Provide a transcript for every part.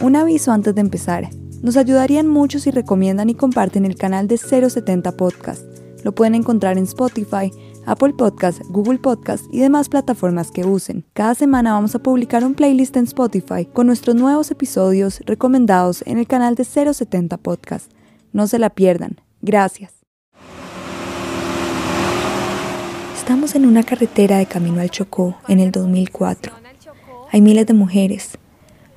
Un aviso antes de empezar. Nos ayudarían mucho si recomiendan y comparten el canal de 070 Podcast. Lo pueden encontrar en Spotify, Apple Podcast, Google Podcast y demás plataformas que usen. Cada semana vamos a publicar un playlist en Spotify con nuestros nuevos episodios recomendados en el canal de 070 Podcast. No se la pierdan. Gracias. Estamos en una carretera de camino al Chocó en el 2004. Hay miles de mujeres,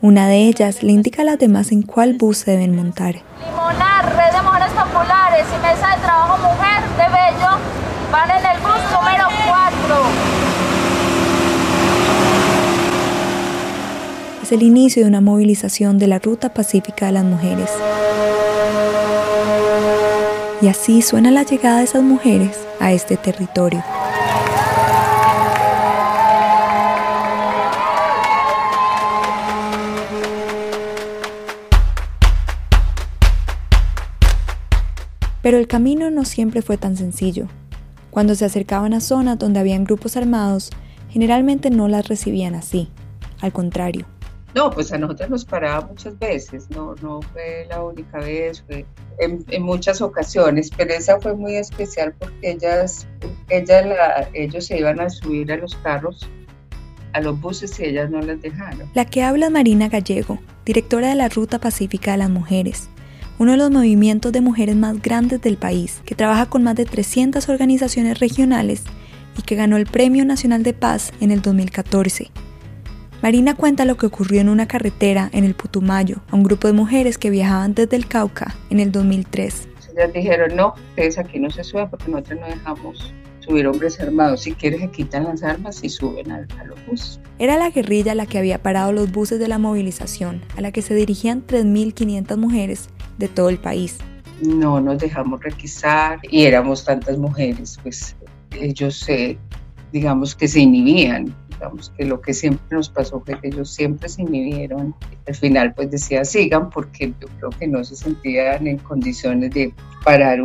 una de ellas le indica a las demás en cuál bus se deben montar. Limonar, Red de Mujeres Populares y Mesa de Trabajo Mujer de Bello van en el bus número 4. Es el inicio de una movilización de la Ruta Pacífica de las Mujeres. Y así suena la llegada de esas mujeres a este territorio. Pero el camino no siempre fue tan sencillo. Cuando se acercaban a zonas donde habían grupos armados, generalmente no las recibían así, al contrario. No, pues a nosotros nos paraba muchas veces, no, no fue la única vez, fue en, muchas ocasiones, pero esa fue muy especial porque ellas, ella ellos se iban a subir a los carros, a los buses y ellas no las dejaron. La que habla es Marina Gallego, directora de la Ruta Pacífica de las Mujeres, uno de los movimientos de mujeres más grandes del país, que trabaja con más de 300 organizaciones regionales y que ganó el Premio Nacional de Paz en el 2014. Marina cuenta lo que ocurrió en una carretera en el Putumayo a un grupo de mujeres que viajaban desde el Cauca en el 2003. Ellas dijeron, no, ustedes aquí no se suben porque nosotros no dejamos subir hombres armados. Si quieres, se quitan las armas y suben a, a, los buses. Era la guerrilla la que había parado los buses de la movilización, a la que se dirigían 3.500 mujeres de todo el país. No nos dejamos requisar y éramos tantas mujeres, pues ellos digamos que se inhibían, digamos que lo que siempre nos pasó fue que ellos siempre se inhibieron. Al final pues decía sigan porque yo creo que no se sentían en condiciones de parar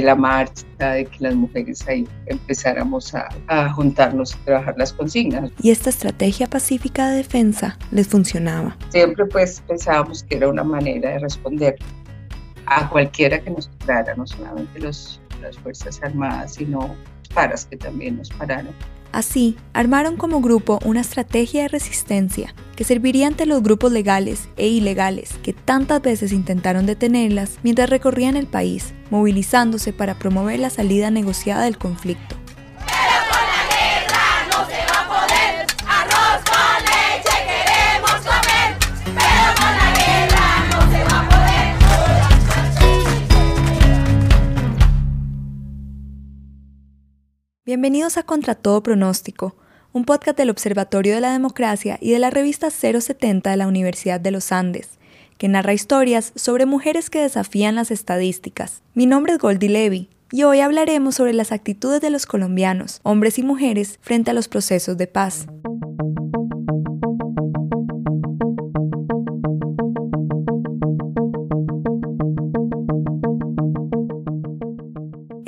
la marcha, de que las mujeres ahí empezáramos a, a, juntarnos y trabajar las consignas. Y esta estrategia pacífica de defensa les funcionaba. Siempre pues pensábamos que era una manera de responder a cualquiera que nos parara, no solamente los, las Fuerzas Armadas, sino paras que también nos pararon. Así, armaron como grupo una estrategia de resistencia que serviría ante los grupos legales e ilegales que tantas veces intentaron detenerlas mientras recorrían el país, movilizándose para promover la salida negociada del conflicto. Bienvenidos a Contra Todo Pronóstico, un podcast del Observatorio de la Democracia y de la revista 070 de la Universidad de los Andes, que narra historias sobre mujeres que desafían las estadísticas. Mi nombre es Goldie Levy y hoy hablaremos sobre las actitudes de los colombianos, hombres y mujeres, frente a los procesos de paz.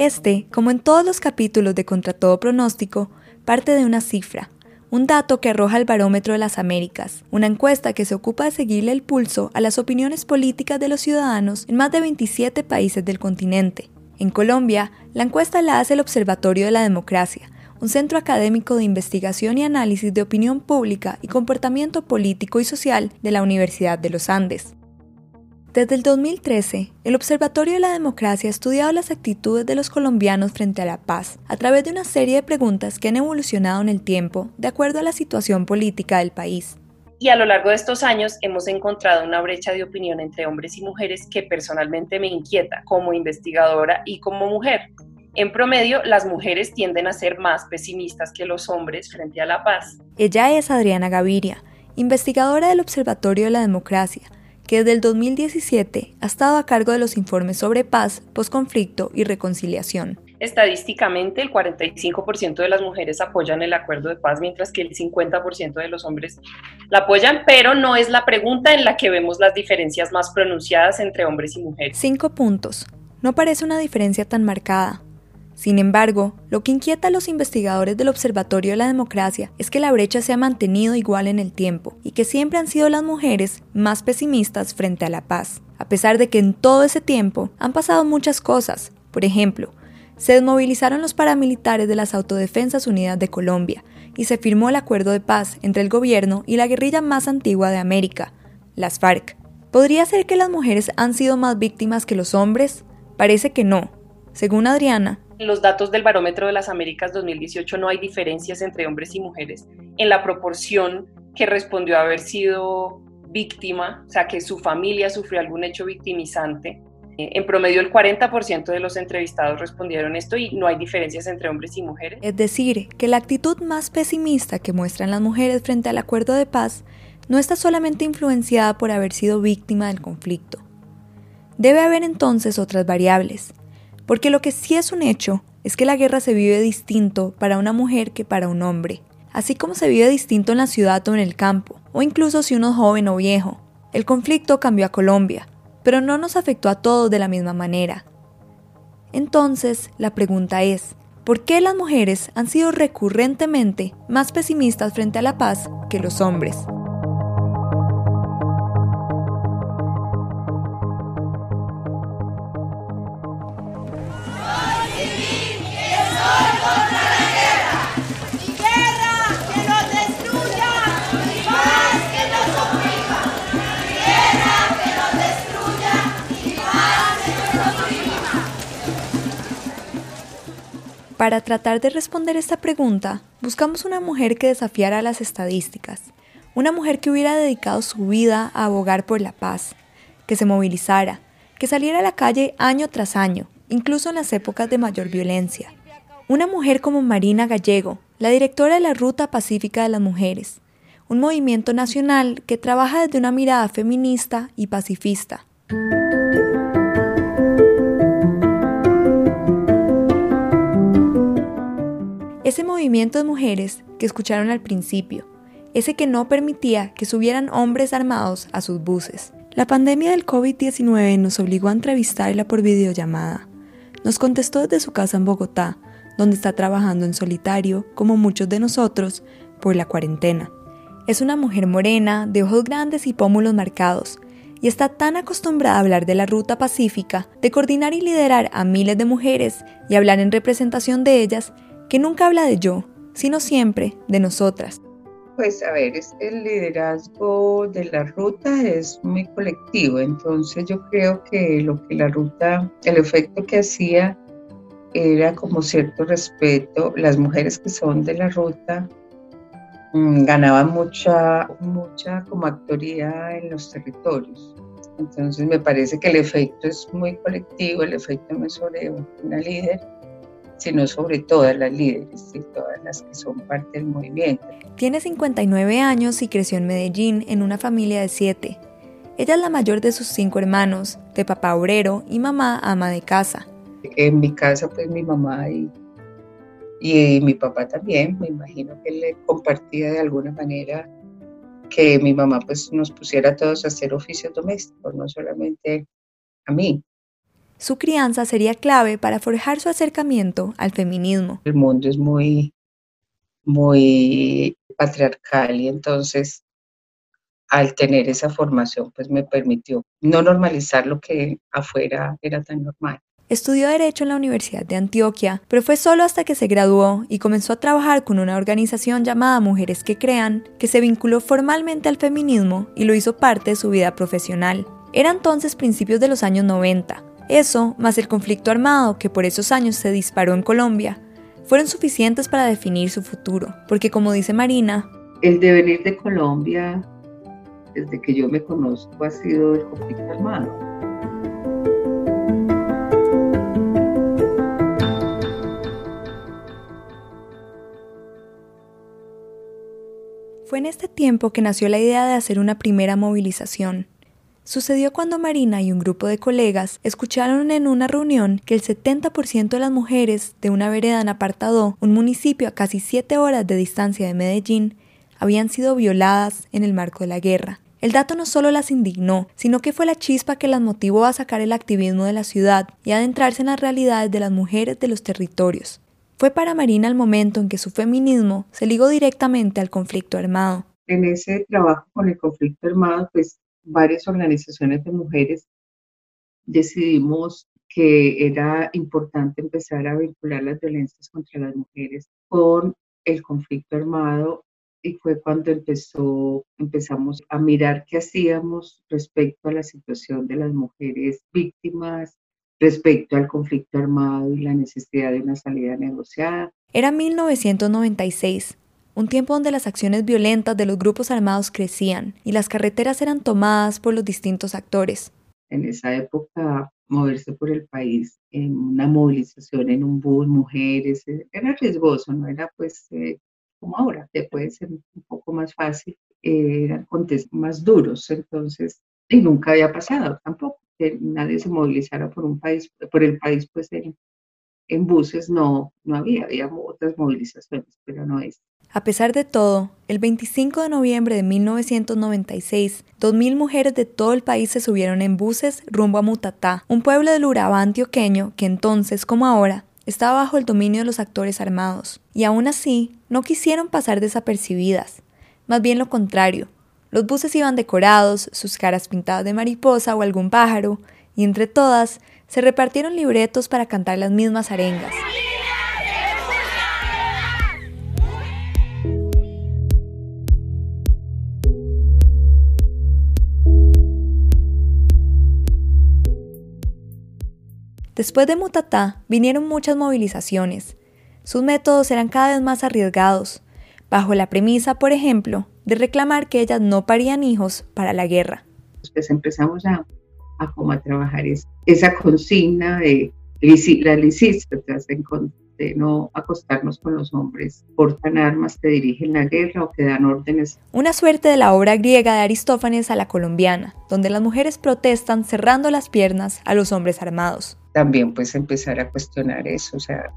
Este, como en todos los capítulos de Contra todo pronóstico, parte de una cifra, un dato que arroja el Barómetro de las Américas, una encuesta que se ocupa de seguirle el pulso a las opiniones políticas de los ciudadanos en más de 27 países del continente. En Colombia, la encuesta la hace el Observatorio de la Democracia, un centro académico de investigación y análisis de opinión pública y comportamiento político y social de la Universidad de los Andes. Desde el 2013, el Observatorio de la Democracia ha estudiado las actitudes de los colombianos frente a la paz a través de una serie de preguntas que han evolucionado en el tiempo de acuerdo a la situación política del país. Y a lo largo de estos años hemos encontrado una brecha de opinión entre hombres y mujeres que personalmente me inquieta como investigadora y como mujer. En promedio, las mujeres tienden a ser más pesimistas que los hombres frente a la paz. Ella es Adriana Gaviria, investigadora del Observatorio de la Democracia, que desde el 2017 ha estado a cargo de los informes sobre paz, posconflicto y reconciliación. Estadísticamente, el 45% de las mujeres apoyan el acuerdo de paz, mientras que el 50% de los hombres la apoyan, pero no es la pregunta en la que vemos las diferencias más pronunciadas entre hombres y mujeres. Cinco puntos. No parece una diferencia tan marcada. Sin embargo, lo que inquieta a los investigadores del Observatorio de la Democracia es que la brecha se ha mantenido igual en el tiempo y que siempre han sido las mujeres más pesimistas frente a la paz, a pesar de que en todo ese tiempo han pasado muchas cosas. Por ejemplo, se desmovilizaron los paramilitares de las Autodefensas Unidas de Colombia y se firmó el acuerdo de paz entre el gobierno y la guerrilla más antigua de América, las FARC. ¿Podría ser que las mujeres han sido más víctimas que los hombres? Parece que no. Según Adriana, los datos del Barómetro de las Américas 2018 no hay diferencias entre hombres y mujeres en la proporción que respondió a haber sido víctima, o sea, que su familia sufrió algún hecho victimizante. Eh, en promedio, el 40% de los entrevistados respondieron esto y no hay diferencias entre hombres y mujeres. Es decir, que la actitud más pesimista que muestran las mujeres frente al acuerdo de paz no está solamente influenciada por haber sido víctima del conflicto. Debe haber entonces otras variables, porque lo que sí es un hecho es que la guerra se vive distinto para una mujer que para un hombre, así como se vive distinto en la ciudad o en el campo, o incluso si uno es joven o viejo. El conflicto cambió a Colombia, pero no nos afectó a todos de la misma manera. Entonces, la pregunta es, ¿por qué las mujeres han sido recurrentemente más pesimistas frente a la paz que los hombres? Para tratar de responder esta pregunta, buscamos una mujer que desafiara las estadísticas, una mujer que hubiera dedicado su vida a abogar por la paz, que se movilizara, que saliera a la calle año tras año, incluso en las épocas de mayor violencia. Una mujer como Marina Gallego, la directora de la Ruta Pacífica de las Mujeres, un movimiento nacional que trabaja desde una mirada feminista y pacifista. Ese movimiento de mujeres que escucharon al principio, ese que no permitía que subieran hombres armados a sus buses. La pandemia del COVID-19 nos obligó a entrevistarla por videollamada. Nos contestó desde su casa en Bogotá, donde está trabajando en solitario, como muchos de nosotros, por la cuarentena. Es una mujer morena, de ojos grandes y pómulos marcados, y está tan acostumbrada a hablar de la ruta pacífica, de coordinar y liderar a miles de mujeres y hablar en representación de ellas, que nunca habla de yo, sino siempre de nosotras. Pues a ver, el liderazgo de la ruta es muy colectivo, entonces yo creo que lo que la ruta, el efecto que hacía era como cierto respeto. Las mujeres que son de la ruta mm, ganaban mucha, mucha como actoría en los territorios. Entonces me parece que el efecto es muy colectivo, el efecto no es sobre una líder, sino sobre todas las líderes y todas las que son parte del movimiento. Tiene 59 años y creció en Medellín en una familia de siete. Ella es la mayor de sus cinco hermanos, de papá obrero y mamá ama de casa. En mi casa, pues mi mamá y, y mi papá también, me imagino que le compartía de alguna manera que mi mamá pues nos pusiera a todos a hacer oficios domésticos, no solamente a mí. Su crianza sería clave para forjar su acercamiento al feminismo. El mundo es muy, muy patriarcal y entonces al tener esa formación pues me permitió no normalizar lo que afuera era tan normal. Estudió Derecho en la Universidad de Antioquia, pero fue solo hasta que se graduó y comenzó a trabajar con una organización llamada Mujeres que Crean, que se vinculó formalmente al feminismo y lo hizo parte de su vida profesional. Era entonces principios de los años 90, eso, más el conflicto armado que por esos años se disparó en Colombia, fueron suficientes para definir su futuro, porque como dice Marina, el devenir de Colombia, desde que yo me conozco, ha sido el conflicto armado. Fue en este tiempo que nació la idea de hacer una primera movilización, Sucedió cuando Marina y un grupo de colegas escucharon en una reunión que el 70% de las mujeres de una vereda en Apartadó, un municipio a casi 7 horas de distancia de Medellín, habían sido violadas en el marco de la guerra. El dato no solo las indignó, sino que fue la chispa que las motivó a sacar el activismo de la ciudad y adentrarse en las realidades de las mujeres de los territorios. Fue para Marina el momento en que su feminismo se ligó directamente al conflicto armado. En ese trabajo con el conflicto armado, pues varias organizaciones de mujeres decidimos que era importante empezar a vincular las violencias contra las mujeres con el conflicto armado y fue cuando empezó, empezamos a mirar qué hacíamos respecto a la situación de las mujeres víctimas, respecto al conflicto armado y la necesidad de una salida negociada. Era 1996, un tiempo donde las acciones violentas de los grupos armados crecían y las carreteras eran tomadas por los distintos actores. En esa época, moverse por el país en una movilización en un bus, mujeres, era riesgoso, no era pues eh, como ahora, que puede ser un poco más fácil, eh, eran contextos más duros, entonces, y nunca había pasado tampoco, que nadie se movilizara por un país, por el país, pues en, en buses no, no había, había otras movilizaciones, pero no es. A pesar de todo, el 25 de noviembre de 1996, 2.000 mujeres de todo el país se subieron en buses rumbo a Mutatá, un pueblo del Urabá antioqueño que entonces, como ahora, estaba bajo el dominio de los actores armados, y aún así no quisieron pasar desapercibidas, más bien lo contrario. Los buses iban decorados, sus caras pintadas de mariposa o algún pájaro, y entre todas se repartieron libretos para cantar las mismas arengas. Después de Mutatá vinieron muchas movilizaciones. Sus métodos eran cada vez más arriesgados, bajo la premisa, por ejemplo, de reclamar que ellas no parían hijos para la guerra. Pues empezamos a, a, trabajar esa consigna de la licistas de no acostarnos con los hombres, portan armas, te dirigen la guerra o te dan órdenes. Una suerte de la obra griega de Aristófanes a la colombiana, donde las mujeres protestan cerrando las piernas a los hombres armados también pues empezar a cuestionar eso, o sea,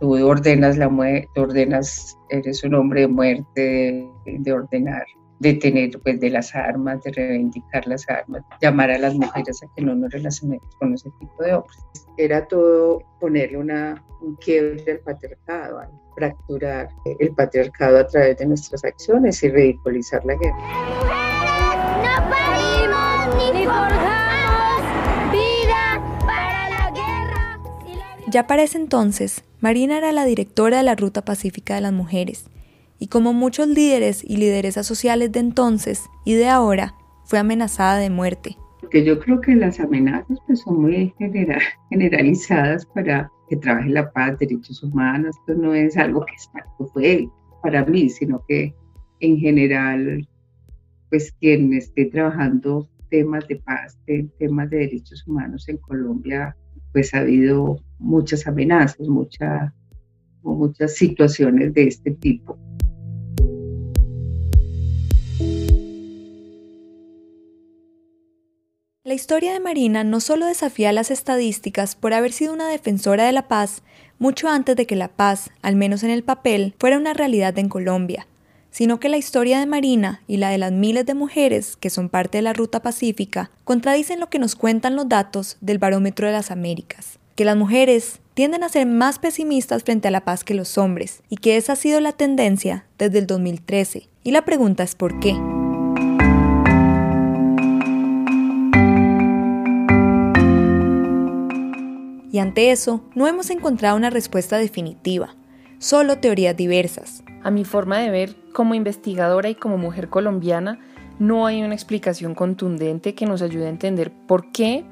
tú ordenas la muerte, ordenas, eres un hombre de muerte, de, ordenar, de tener pues de las armas, de reivindicar las armas, llamar a las mujeres a que no nos relacionemos con ese tipo de hombres. Era todo ponerle una, un quiebre al patriarcado, fracturar el patriarcado a través de nuestras acciones y ridiculizar la guerra. Ya para ese entonces, Marina era la directora de la Ruta Pacífica de las Mujeres, y como muchos líderes y lideresas sociales de entonces y de ahora, fue amenazada de muerte. Porque yo creo que las amenazas pues, son muy generalizadas para que trabaje la paz, derechos humanos. Esto no es algo que fue para mí, sino que en general, pues quien esté trabajando temas de paz, temas de derechos humanos en Colombia, pues ha habido muchas amenazas, mucha, muchas situaciones de este tipo. La historia de Marina no solo desafía las estadísticas por haber sido una defensora de la paz mucho antes de que la paz, al menos en el papel, fuera una realidad en Colombia, sino que la historia de Marina y la de las miles de mujeres que son parte de la Ruta Pacífica contradicen lo que nos cuentan los datos del Barómetro de las Américas, que las mujeres tienden a ser más pesimistas frente a la paz que los hombres, y que esa ha sido la tendencia desde el 2013. Y la pregunta es ¿por qué? Y ante eso, no hemos encontrado una respuesta definitiva, solo teorías diversas. A mi forma de ver, como investigadora y como mujer colombiana, no hay una explicación contundente que nos ayude a entender por qué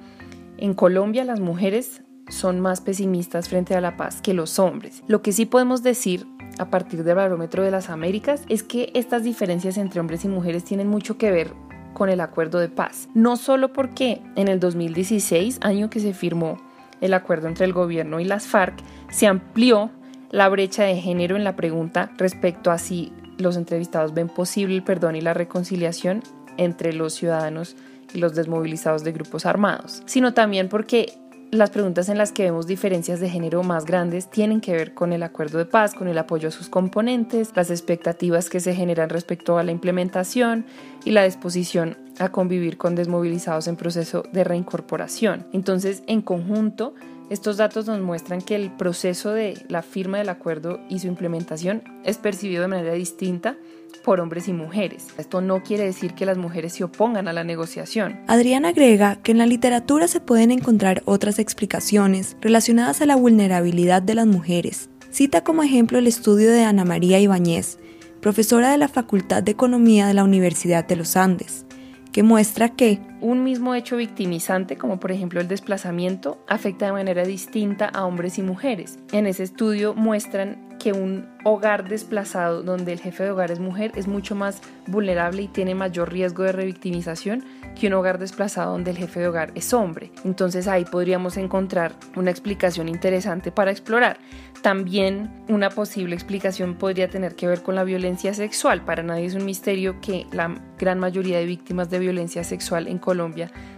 en Colombia las mujeres son más pesimistas frente a la paz que los hombres. Lo que sí podemos decir a partir del barómetro de las Américas es que estas diferencias entre hombres y mujeres tienen mucho que ver con el acuerdo de paz. No solo porque en el 2016, año que se firmó el acuerdo entre el gobierno y las FARC, se amplió la brecha de género en la pregunta respecto a si los entrevistados ven posible el perdón y la reconciliación entre los ciudadanos y los desmovilizados de grupos armados, sino también porque las preguntas en las que vemos diferencias de género más grandes tienen que ver con el acuerdo de paz, con el apoyo a sus componentes, las expectativas que se generan respecto a la implementación y la disposición a convivir con desmovilizados en proceso de reincorporación. Entonces, en conjunto, estos datos nos muestran que el proceso de la firma del acuerdo y su implementación es percibido de manera distinta por hombres y mujeres. Esto no quiere decir que las mujeres se opongan a la negociación. Adriana agrega que en la literatura se pueden encontrar otras explicaciones relacionadas a la vulnerabilidad de las mujeres. Cita como ejemplo el estudio de Ana María Ibáñez, profesora de la Facultad de Economía de la Universidad de los Andes, que muestra que un mismo hecho victimizante, como por ejemplo el desplazamiento, afecta de manera distinta a hombres y mujeres. En ese estudio muestran que un hogar desplazado donde el jefe de hogar es mujer es mucho más vulnerable y tiene mayor riesgo de revictimización que un hogar desplazado donde el jefe de hogar es hombre. Entonces ahí podríamos encontrar una explicación interesante para explorar. También una posible explicación podría tener que ver con la violencia sexual. Para nadie es un misterio que la gran mayoría de víctimas de violencia sexual en Colombia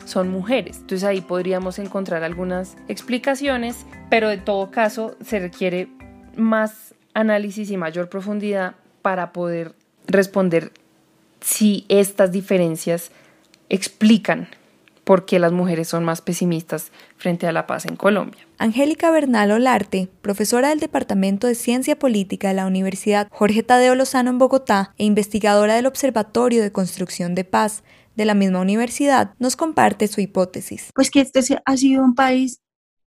son mujeres. Entonces ahí podríamos encontrar algunas explicaciones, pero de todo caso se requiere más análisis y mayor profundidad para poder responder si estas diferencias explican por qué las mujeres son más pesimistas frente a la paz en Colombia. Angélica Bernal Olarte, profesora del Departamento de Ciencia Política de la Universidad Jorge Tadeo Lozano en Bogotá e investigadora del Observatorio de Construcción de Paz de la misma universidad, nos comparte su hipótesis. Pues que este ha sido un país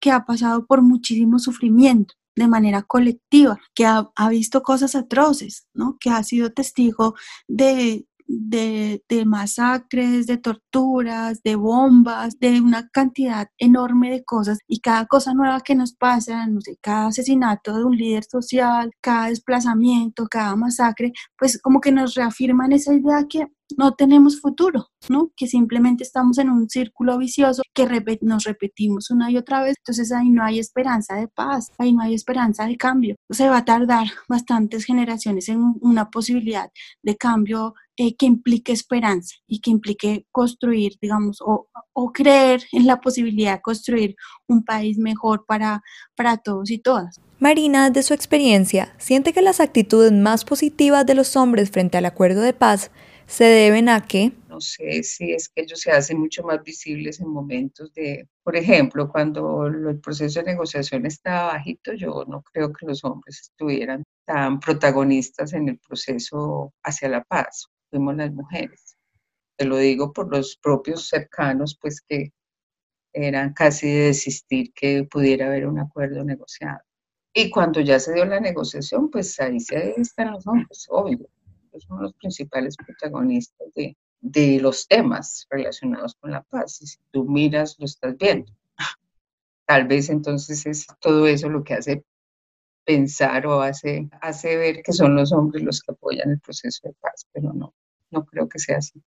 que ha pasado por muchísimo sufrimiento de manera colectiva, que ha, visto cosas atroces, ¿no? que ha sido testigo de de, masacres, de torturas, de bombas, de una cantidad enorme de cosas y cada cosa nueva que nos pasa, no sé, cada asesinato de un líder social, cada desplazamiento, cada masacre, pues como que nos reafirman esa idea que no tenemos futuro, ¿no? Que simplemente estamos en un círculo vicioso que nos repetimos una y otra vez, entonces ahí no hay esperanza de paz, ahí no hay esperanza de cambio. Se va a tardar bastantes generaciones en una posibilidad de cambio eh, que implique esperanza y que implique construir, digamos, o, creer en la posibilidad de construir un país mejor para, para todos y todas. Marina, de su experiencia, siente que las actitudes más positivas de los hombres frente al acuerdo de paz se deben a qué? No sé si es que ellos se hacen mucho más visibles en momentos de, por ejemplo, cuando el proceso de negociación estaba bajito, yo no creo que los hombres estuvieran tan protagonistas en el proceso hacia la paz, fuimos las mujeres. Te lo digo por los propios cercanos, pues que eran casi de desistir que pudiera haber un acuerdo negociado. Y cuando ya se dio la negociación, pues ahí se están los hombres, obvio son los principales protagonistas de, de los temas relacionados con la paz. Y si tú miras, lo estás viendo. Tal vez entonces es todo eso lo que hace pensar o hace, hace ver que son los hombres los que apoyan el proceso de paz, pero no, no creo que sea así.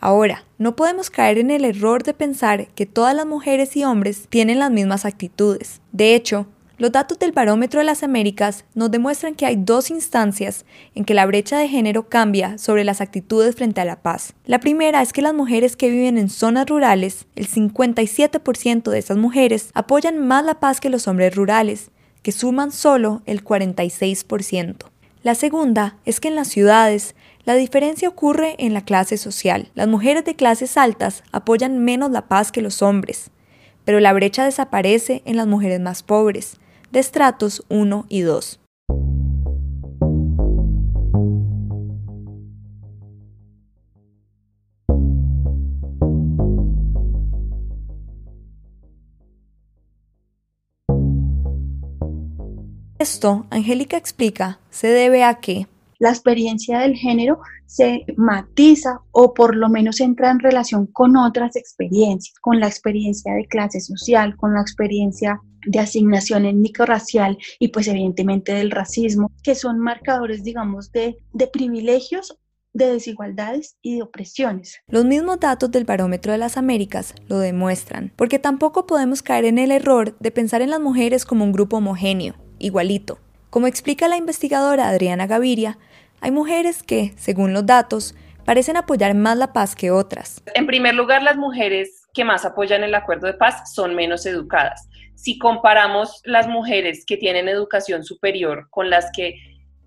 Ahora, no podemos caer en el error de pensar que todas las mujeres y hombres tienen las mismas actitudes. De hecho, los datos del Barómetro de las Américas nos demuestran que hay dos instancias en que la brecha de género cambia sobre las actitudes frente a la paz. La primera es que las mujeres que viven en zonas rurales, el 57% de esas mujeres apoyan más la paz que los hombres rurales, que suman solo el 46%. La segunda es que en las ciudades la diferencia ocurre en la clase social. Las mujeres de clases altas apoyan menos la paz que los hombres, pero la brecha desaparece en las mujeres más pobres, de estratos 1 y 2. Esto, Angélica explica, se debe a que la experiencia del género se matiza o por lo menos entra en relación con otras experiencias, con la experiencia de clase social, con la experiencia de asignación étnico-racial y pues evidentemente del racismo, que son marcadores, digamos, de, de privilegios de desigualdades y de opresiones. Los mismos datos del Barómetro de las Américas lo demuestran, porque tampoco podemos caer en el error de pensar en las mujeres como un grupo homogéneo, igualito. Como explica la investigadora Adriana Gaviria, hay mujeres que, según los datos, parecen apoyar más la paz que otras. En primer lugar, las mujeres que más apoyan el acuerdo de paz son menos educadas. Si comparamos las mujeres que tienen educación superior con las que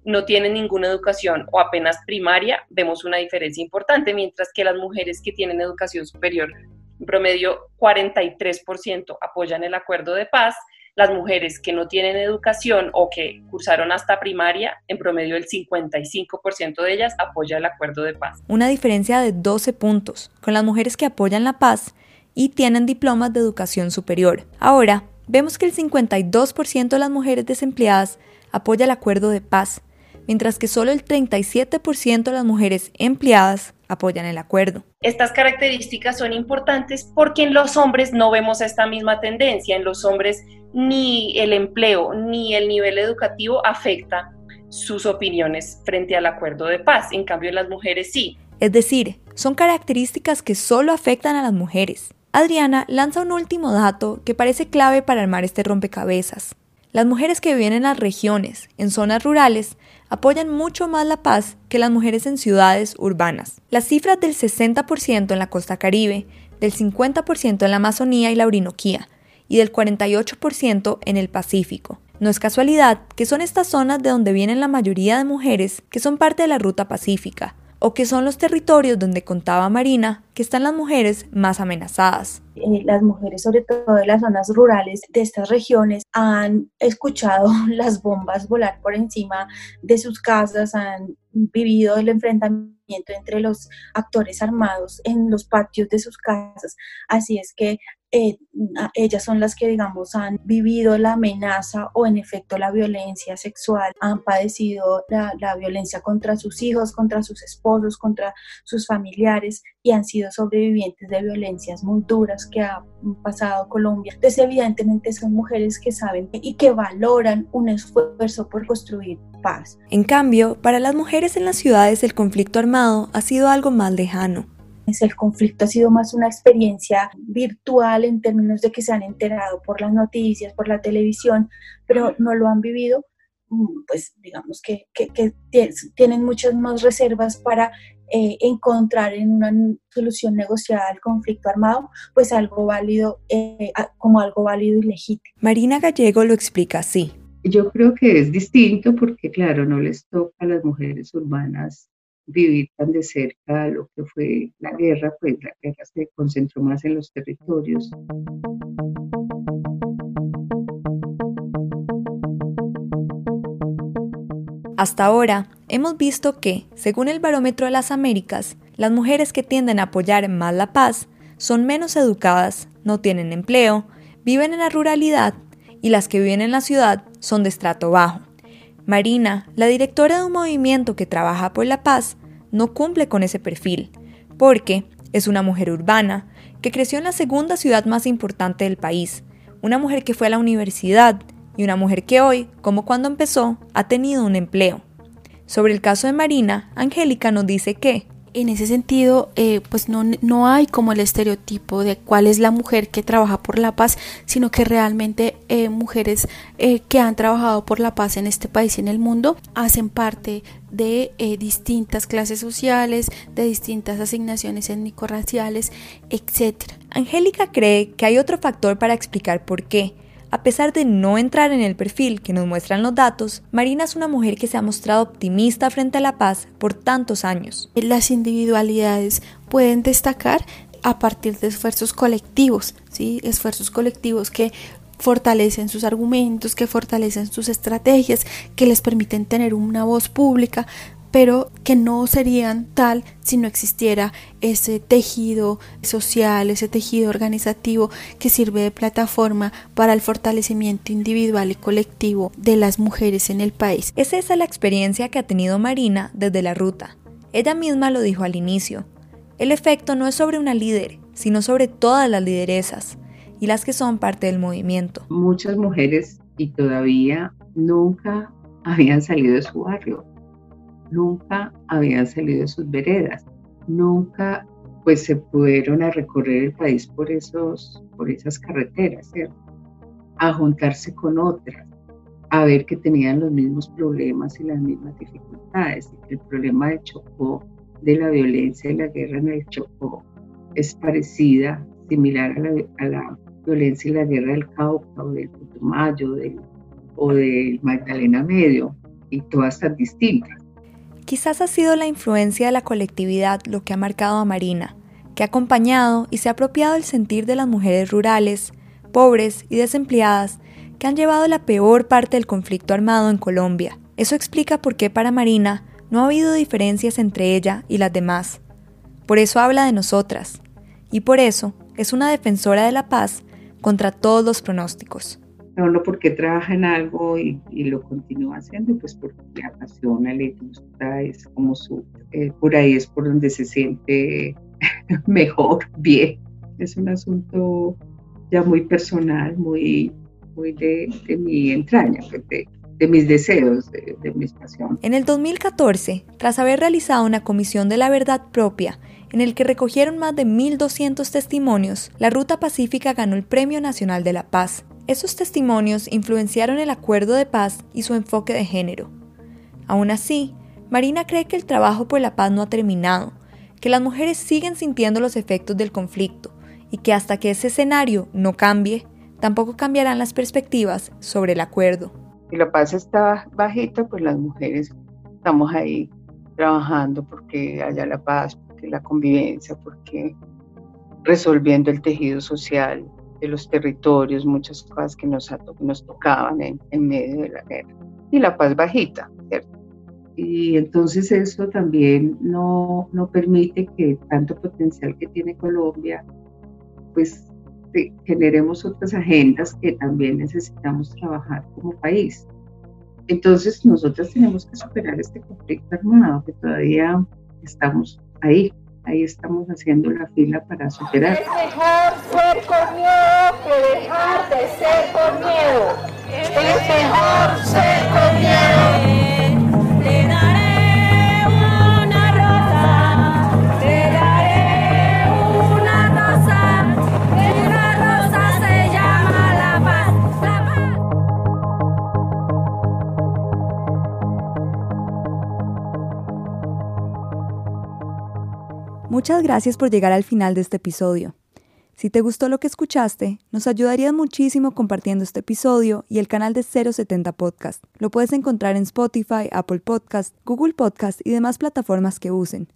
no tienen ninguna educación o apenas primaria, vemos una diferencia importante, mientras que las mujeres que tienen educación superior, en promedio 43% apoyan el acuerdo de paz, las mujeres que no tienen educación o que cursaron hasta primaria, en promedio el 55% de ellas apoya el acuerdo de paz. Una diferencia de 12 puntos con las mujeres que apoyan la paz y tienen diplomas de educación superior. Ahora, vemos que el 52% de las mujeres desempleadas apoya el acuerdo de paz, mientras que solo el 37% de las mujeres empleadas apoyan el acuerdo. Estas características son importantes porque en los hombres no vemos esta misma tendencia. En los hombres ni el empleo ni el nivel educativo afecta sus opiniones frente al acuerdo de paz. En cambio, en las mujeres sí. Es decir, son características que solo afectan a las mujeres. Adriana lanza un último dato que parece clave para armar este rompecabezas. Las mujeres que viven en las regiones, en zonas rurales, apoyan mucho más la paz que las mujeres en ciudades urbanas. Las cifras del 60% en la costa caribe, del 50% en la Amazonía y la Orinoquía, y del 48% en el Pacífico. No es casualidad que son estas zonas de donde vienen la mayoría de mujeres que son parte de la ruta pacífica, o que son los territorios donde contaba Marina que están las mujeres más amenazadas. Eh, las mujeres, sobre todo de las zonas rurales de estas regiones, han escuchado las bombas volar por encima de sus casas, han vivido el enfrentamiento entre los actores armados en los patios de sus casas. Así es que eh, ellas son las que, digamos, han vivido la amenaza o en efecto la violencia sexual, han padecido la, la, violencia contra sus hijos, contra sus esposos, contra sus familiares y han sido sobrevivientes de violencias muy duras que ha pasado Colombia. Entonces, evidentemente son mujeres que saben y que valoran un esfuerzo por construir paz. En cambio, para las mujeres en las ciudades el conflicto armado ha sido algo más lejano el conflicto ha sido más una experiencia virtual en términos de que se han enterado por las noticias, por la televisión, pero no lo han vivido, mm, pues digamos que, tienen muchas más reservas para eh, encontrar en una solución negociada al conflicto armado, pues algo válido, eh, como algo válido y legítimo. Marina Gallego lo explica así. Yo creo que es distinto porque, claro, no les toca a las mujeres urbanas vivir tan de cerca lo que fue la guerra, pues la guerra se concentró más en los territorios. Hasta ahora, hemos visto que, según el Barómetro de las Américas, las mujeres que tienden a apoyar más la paz son menos educadas, no tienen empleo, viven en la ruralidad y las que viven en la ciudad son de estrato bajo. Marina, la directora de un movimiento que trabaja por la paz, no cumple con ese perfil, porque es una mujer urbana que creció en la segunda ciudad más importante del país, una mujer que fue a la universidad y una mujer que hoy, como cuando empezó, ha tenido un empleo. Sobre el caso de Marina, Angélica nos dice que en ese sentido, eh, pues no, no, hay como el estereotipo de cuál es la mujer que trabaja por la paz, sino que realmente eh, mujeres eh, que han trabajado por la paz en este país y en el mundo hacen parte de distintas clases sociales, de distintas asignaciones étnico-raciales, etc. Angélica cree que hay otro factor para explicar por qué, a pesar de no entrar en el perfil que nos muestran los datos, Marina es una mujer que se ha mostrado optimista frente a la paz por tantos años. Las individualidades pueden destacar a partir de esfuerzos colectivos, ¿sí? esfuerzos colectivos que fortalecen sus argumentos, que fortalecen sus estrategias, que les permiten tener una voz pública, pero que no serían tal si no existiera ese tejido social, ese tejido organizativo que sirve de plataforma para el fortalecimiento individual y colectivo de las mujeres en el país. Es esa la experiencia que ha tenido Marina desde la ruta. Ella misma lo dijo al inicio. El efecto no es sobre una líder, sino sobre todas las lideresas y las que son parte del movimiento. Muchas mujeres y todavía nunca habían salido de su barrio nunca habían salido de sus veredas, nunca pues se pudieron a recorrer el país por, esos, por esas carreteras, a juntarse con otras, a ver que tenían los mismos problemas y las mismas dificultades. El problema del Chocó, de la violencia y la guerra en el Chocó, es parecida, similar a la, violencia en la guerra del Cauca o del Putumayo o del Magdalena Medio, y todas tan distintas. Quizás ha sido la influencia de la colectividad lo que ha marcado a Marina, que ha acompañado y se ha apropiado el sentir de las mujeres rurales, pobres y desempleadas que han llevado la peor parte del conflicto armado en Colombia. Eso explica por qué para Marina no ha habido diferencias entre ella y las demás. Por eso habla de nosotras. Y por eso es una defensora de la paz contra todos los pronósticos. No, porque trabaja en algo y, lo continúa haciendo, pues porque le apasiona, le gusta, es como su, eh, por ahí es por donde se siente mejor, bien. Es un asunto ya muy personal, muy, muy de, mi entraña, pues de, de mis deseos, de, de mis pasiones. En el 2014, tras haber realizado una comisión de la verdad propia, en el que recogieron más de 1.200 testimonios, la Ruta Pacífica ganó el Premio Nacional de la Paz esos testimonios influenciaron el acuerdo de paz y su enfoque de género. Aún así, Marina cree que el trabajo por la paz no ha terminado, que las mujeres siguen sintiendo los efectos del conflicto y que hasta que ese escenario no cambie, tampoco cambiarán las perspectivas sobre el acuerdo. Si la paz está bajita, pues las mujeres estamos ahí trabajando porque haya la paz, porque la convivencia, porque resolviendo el tejido social, de los territorios, muchas cosas que nos, nos tocaban en, en medio de la guerra. Y la paz bajita. Y entonces eso también no, no permite que tanto potencial que tiene Colombia, pues generemos otras agendas que también necesitamos trabajar como país. Entonces nosotros tenemos que superar este conflicto armado que todavía estamos ahí ahí estamos haciendo la fila para superar. Es mejor ser con miedo que dejar de ser con miedo. Muchas gracias por llegar al final de este episodio. Si te gustó lo que escuchaste, nos ayudarías muchísimo compartiendo este episodio y el canal de 070 Podcast. Lo puedes encontrar en Spotify, Apple Podcast, Google Podcast y demás plataformas que usen.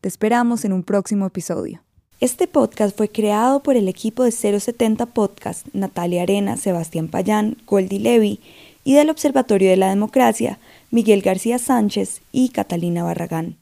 Te esperamos en un próximo episodio. Este podcast fue creado por el equipo de 070 Podcast, Natalia Arena, Sebastián Payán, Goldie Levy y del Observatorio de la Democracia, Miguel García Sánchez y Catalina Barragán.